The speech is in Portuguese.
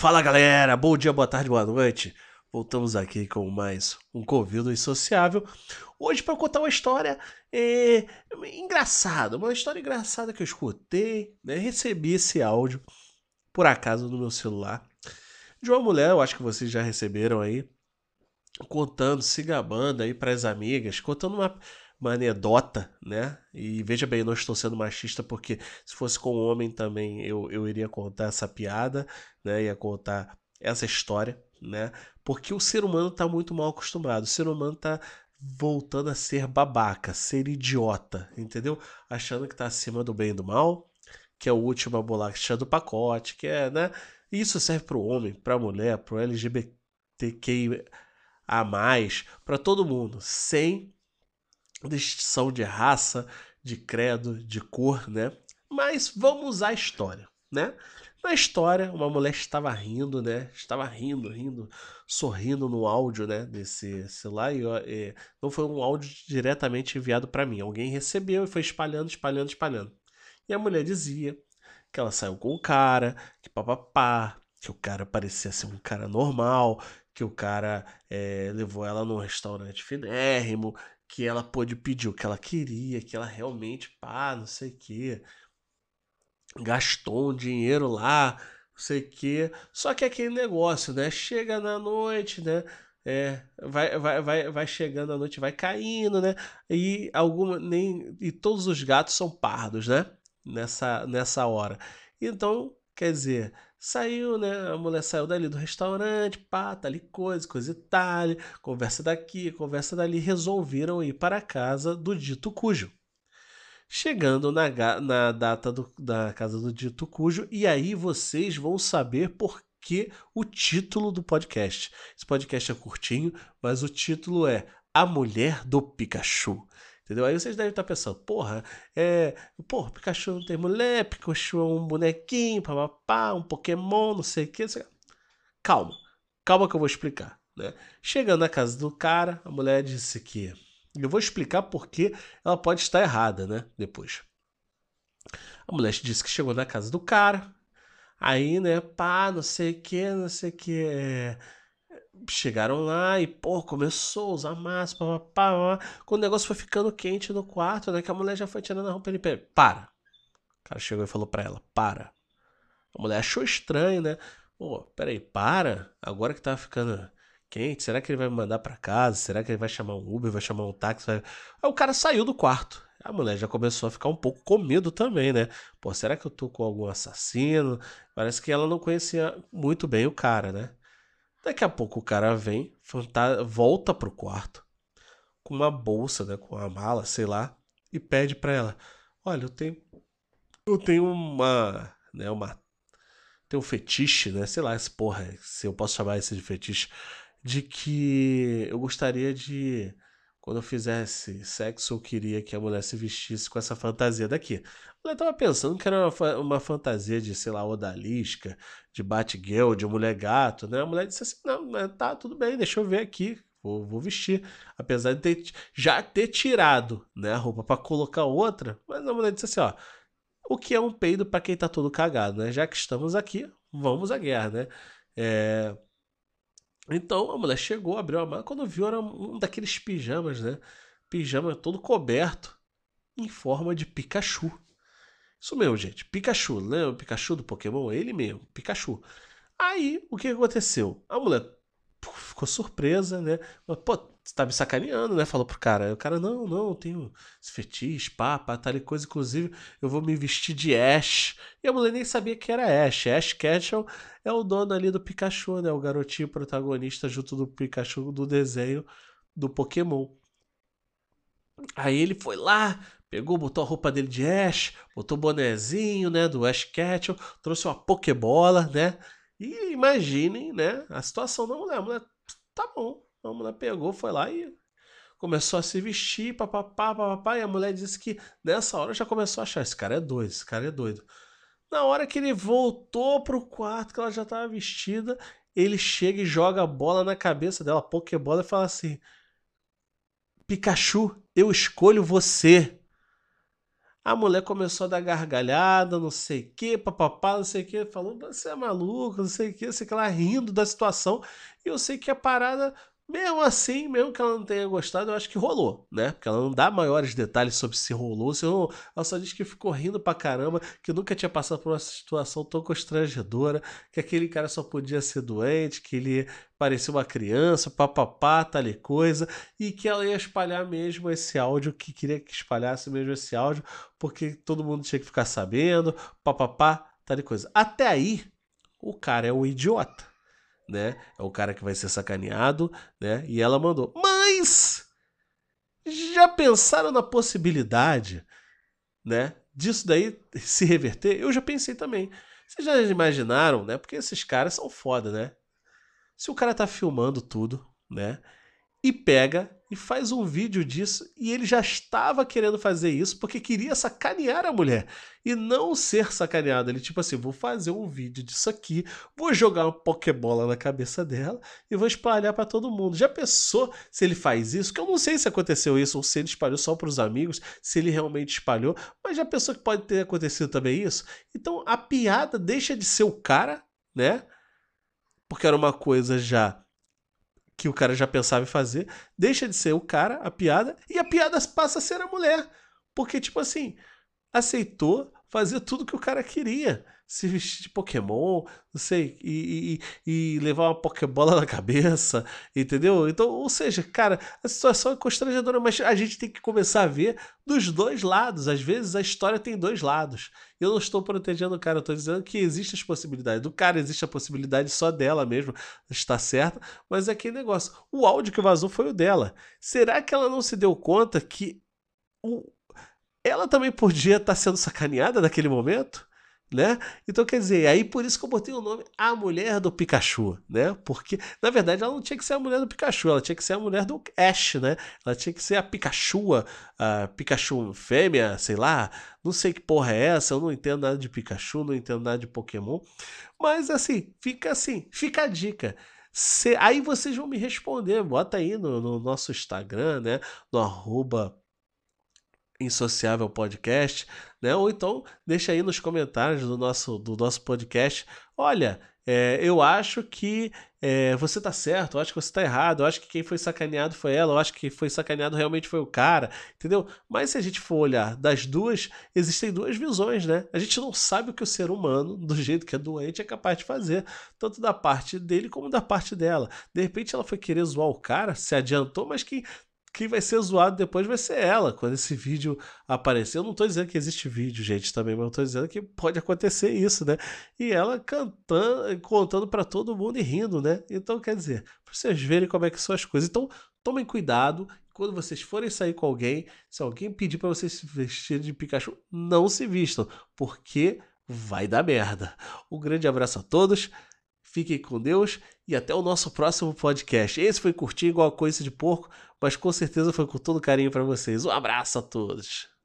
Fala galera, bom dia, boa tarde, boa noite. Voltamos aqui com mais um Convido Insociável. Hoje para contar uma história é, engraçada, uma história engraçada que eu escutei, né? Recebi esse áudio por acaso no meu celular de uma mulher, eu acho que vocês já receberam aí, contando, se gabando aí para as amigas, contando uma, uma anedota, né? E veja bem, não estou sendo machista porque se fosse com um homem também eu, eu iria contar essa piada, né? Ia contar essa história, né? Porque o ser humano está muito mal acostumado. O ser humano está voltando a ser babaca, ser idiota, entendeu? Achando que está acima do bem e do mal, que é a última bolacha do pacote, que é, né? Isso serve para o homem, para a mulher, para o LGBTQI a mais, para todo mundo, sem distinção de raça, de credo, de cor, né? Mas vamos à história, né? Na história, uma mulher estava rindo, né? Estava rindo, rindo, sorrindo no áudio, né? Desse celular. E, e não foi um áudio diretamente enviado para mim. Alguém recebeu e foi espalhando, espalhando, espalhando. E a mulher dizia que ela saiu com o cara, que papapá, que o cara parecia ser um cara normal, que o cara é, levou ela num restaurante finérrimo, que ela pôde pedir o que ela queria, que ela realmente, pá, não sei o quê gastou um dinheiro lá, não sei o quê. Só que aquele negócio, né? Chega na noite, né? É, vai, vai, vai, vai chegando a noite, vai caindo, né? E alguma nem e todos os gatos são pardos, né? Nessa nessa hora. Então, quer dizer, saiu, né? A mulher saiu dali do restaurante, pá, tá ali coisa, coisa e tal, conversa daqui, conversa dali, resolveram ir para a casa do dito cujo chegando na, na data do, da casa do dito cujo, e aí vocês vão saber por que o título do podcast. Esse podcast é curtinho, mas o título é A Mulher do Pikachu. Entendeu? Aí vocês devem estar pensando, porra, é. Porra, Pikachu não tem mulher, Pikachu é um bonequinho, papapá, um Pokémon, não sei o que. Calma, calma que eu vou explicar. Né? Chegando na casa do cara, a mulher disse que eu vou explicar por que ela pode estar errada, né? Depois. A mulher disse que chegou na casa do cara. Aí, né, pá, não sei o que, não sei o que. É... Chegaram lá e, pô, começou a usar máscara, pá, pá. Quando o negócio foi ficando quente no quarto, né, que a mulher já foi tirando a roupa, ele para. O cara chegou e falou pra ela, para. A mulher achou estranho, né? Pô, peraí, para. Agora que tá ficando quente? Será que ele vai me mandar para casa? Será que ele vai chamar um Uber, vai chamar um táxi? Vai... Aí o cara saiu do quarto. A mulher já começou a ficar um pouco com medo também, né? Pô, será que eu tô com algum assassino? Parece que ela não conhecia muito bem o cara, né? Daqui a pouco o cara vem, volta pro quarto com uma bolsa, né, com uma mala, sei lá, e pede para ela: "Olha, eu tenho eu tenho uma, né, uma tem um fetiche, né? Sei lá, esse porra, se eu posso chamar esse de fetiche de que eu gostaria de, quando eu fizesse sexo, eu queria que a mulher se vestisse com essa fantasia daqui. A mulher tava pensando que era uma, uma fantasia de, sei lá, odalisca, de Batgirl, de mulher gato, né? A mulher disse assim: não, tá, tudo bem, deixa eu ver aqui. Vou, vou vestir. Apesar de ter, já ter tirado né, a roupa para colocar outra, mas a mulher disse assim: ó, o que é um peido para quem tá todo cagado, né? Já que estamos aqui, vamos à guerra, né? É, então a mulher chegou, abriu a mala, quando viu era um daqueles pijamas, né? Pijama todo coberto em forma de Pikachu. Isso mesmo, gente. Pikachu, lembra o Pikachu do Pokémon? Ele mesmo, Pikachu. Aí, o que aconteceu? A mulher ficou surpresa, né? Pô, você tá me sacaneando, né? Falou pro cara. o cara, não, não, eu tenho esse fetiche, pá, tal e coisa. Inclusive, eu vou me vestir de Ash. E a mulher nem sabia que era Ash. Ash Ketchum é o dono ali do Pikachu, né? O garotinho protagonista junto do Pikachu do desenho do Pokémon. Aí ele foi lá, pegou, botou a roupa dele de Ash, botou o bonezinho, né, do Ash Ketchum, trouxe uma Pokébola, né? E imaginem, né, a situação da mulher. A mulher, tá bom, a mulher pegou, foi lá e começou a se vestir, papapá, papapá, e a mulher disse que nessa hora já começou a achar, esse cara é doido, esse cara é doido. Na hora que ele voltou pro quarto, que ela já estava vestida, ele chega e joga a bola na cabeça dela, a pokebola, e fala assim: Pikachu, eu escolho você. A mulher começou a dar gargalhada, não sei o que, papapá, não sei o que, falou, você é maluco, não sei o que, sei que lá, rindo da situação. E eu sei que a parada mesmo assim, mesmo que ela não tenha gostado, eu acho que rolou, né? Porque ela não dá maiores detalhes sobre se rolou, se rolou. Ela só diz que ficou rindo pra caramba, que nunca tinha passado por uma situação tão constrangedora, que aquele cara só podia ser doente, que ele parecia uma criança, papapá, tal e coisa, e que ela ia espalhar mesmo esse áudio, que queria que espalhasse mesmo esse áudio, porque todo mundo tinha que ficar sabendo, papapá, tal e coisa. Até aí, o cara é o idiota né? É o cara que vai ser sacaneado, né? E ela mandou. Mas já pensaram na possibilidade, né? Disso daí se reverter? Eu já pensei também. Vocês já imaginaram, né? Porque esses caras são foda, né? Se o cara tá filmando tudo, né? E pega e faz um vídeo disso e ele já estava querendo fazer isso porque queria sacanear a mulher e não ser sacaneado. Ele tipo assim, vou fazer um vídeo disso aqui, vou jogar uma pokebola na cabeça dela e vou espalhar para todo mundo. Já pensou se ele faz isso? Que eu não sei se aconteceu isso ou se ele espalhou só para os amigos, se ele realmente espalhou, mas já pensou que pode ter acontecido também isso? Então a piada deixa de ser o cara, né? Porque era uma coisa já que o cara já pensava em fazer, deixa de ser o cara, a piada, e a piada passa a ser a mulher. Porque, tipo assim, aceitou fazer tudo que o cara queria. Se vestir de Pokémon, não sei, e, e, e, levar uma Pokébola na cabeça, entendeu? Então, ou seja, cara, a situação é constrangedora, mas a gente tem que começar a ver dos dois lados. Às vezes a história tem dois lados. Eu não estou protegendo o cara, eu estou dizendo que existem as possibilidades. Do cara existe a possibilidade só dela mesmo, está certa, mas é aquele negócio. O áudio que vazou foi o dela. Será que ela não se deu conta que o, ela também podia estar sendo sacaneada naquele momento? Né? Então, quer dizer, aí por isso que eu botei o nome A Mulher do Pikachu, né? Porque, na verdade, ela não tinha que ser a mulher do Pikachu, ela tinha que ser a mulher do Ash, né? Ela tinha que ser a Pikachu, a Pikachu fêmea, sei lá, não sei que porra é essa, eu não entendo nada de Pikachu, não entendo nada de Pokémon, mas assim, fica assim, fica a dica. Se, aí vocês vão me responder, bota aí no, no nosso Instagram, né? No arroba Insociável Podcast, né? Ou então deixa aí nos comentários do nosso, do nosso podcast. Olha, é, eu acho que é, você está certo, eu acho que você está errado, eu acho que quem foi sacaneado foi ela, eu acho que foi sacaneado realmente foi o cara, entendeu? Mas se a gente for olhar das duas, existem duas visões, né? A gente não sabe o que o ser humano, do jeito que é doente, é capaz de fazer, tanto da parte dele como da parte dela. De repente ela foi querer zoar o cara, se adiantou, mas quem quem vai ser zoado depois vai ser ela, quando esse vídeo aparecer. Eu não estou dizendo que existe vídeo, gente, também, mas eu tô dizendo que pode acontecer isso, né? E ela cantando, contando para todo mundo e rindo, né? Então, quer dizer, para vocês verem como é que são as coisas. Então, tomem cuidado. Quando vocês forem sair com alguém, se alguém pedir para vocês se vestirem de Pikachu, não se vistam, porque vai dar merda. Um grande abraço a todos. Fiquem com Deus e até o nosso próximo podcast. Esse foi curtinho igual a coisa de porco, mas com certeza foi com todo carinho para vocês. Um abraço a todos.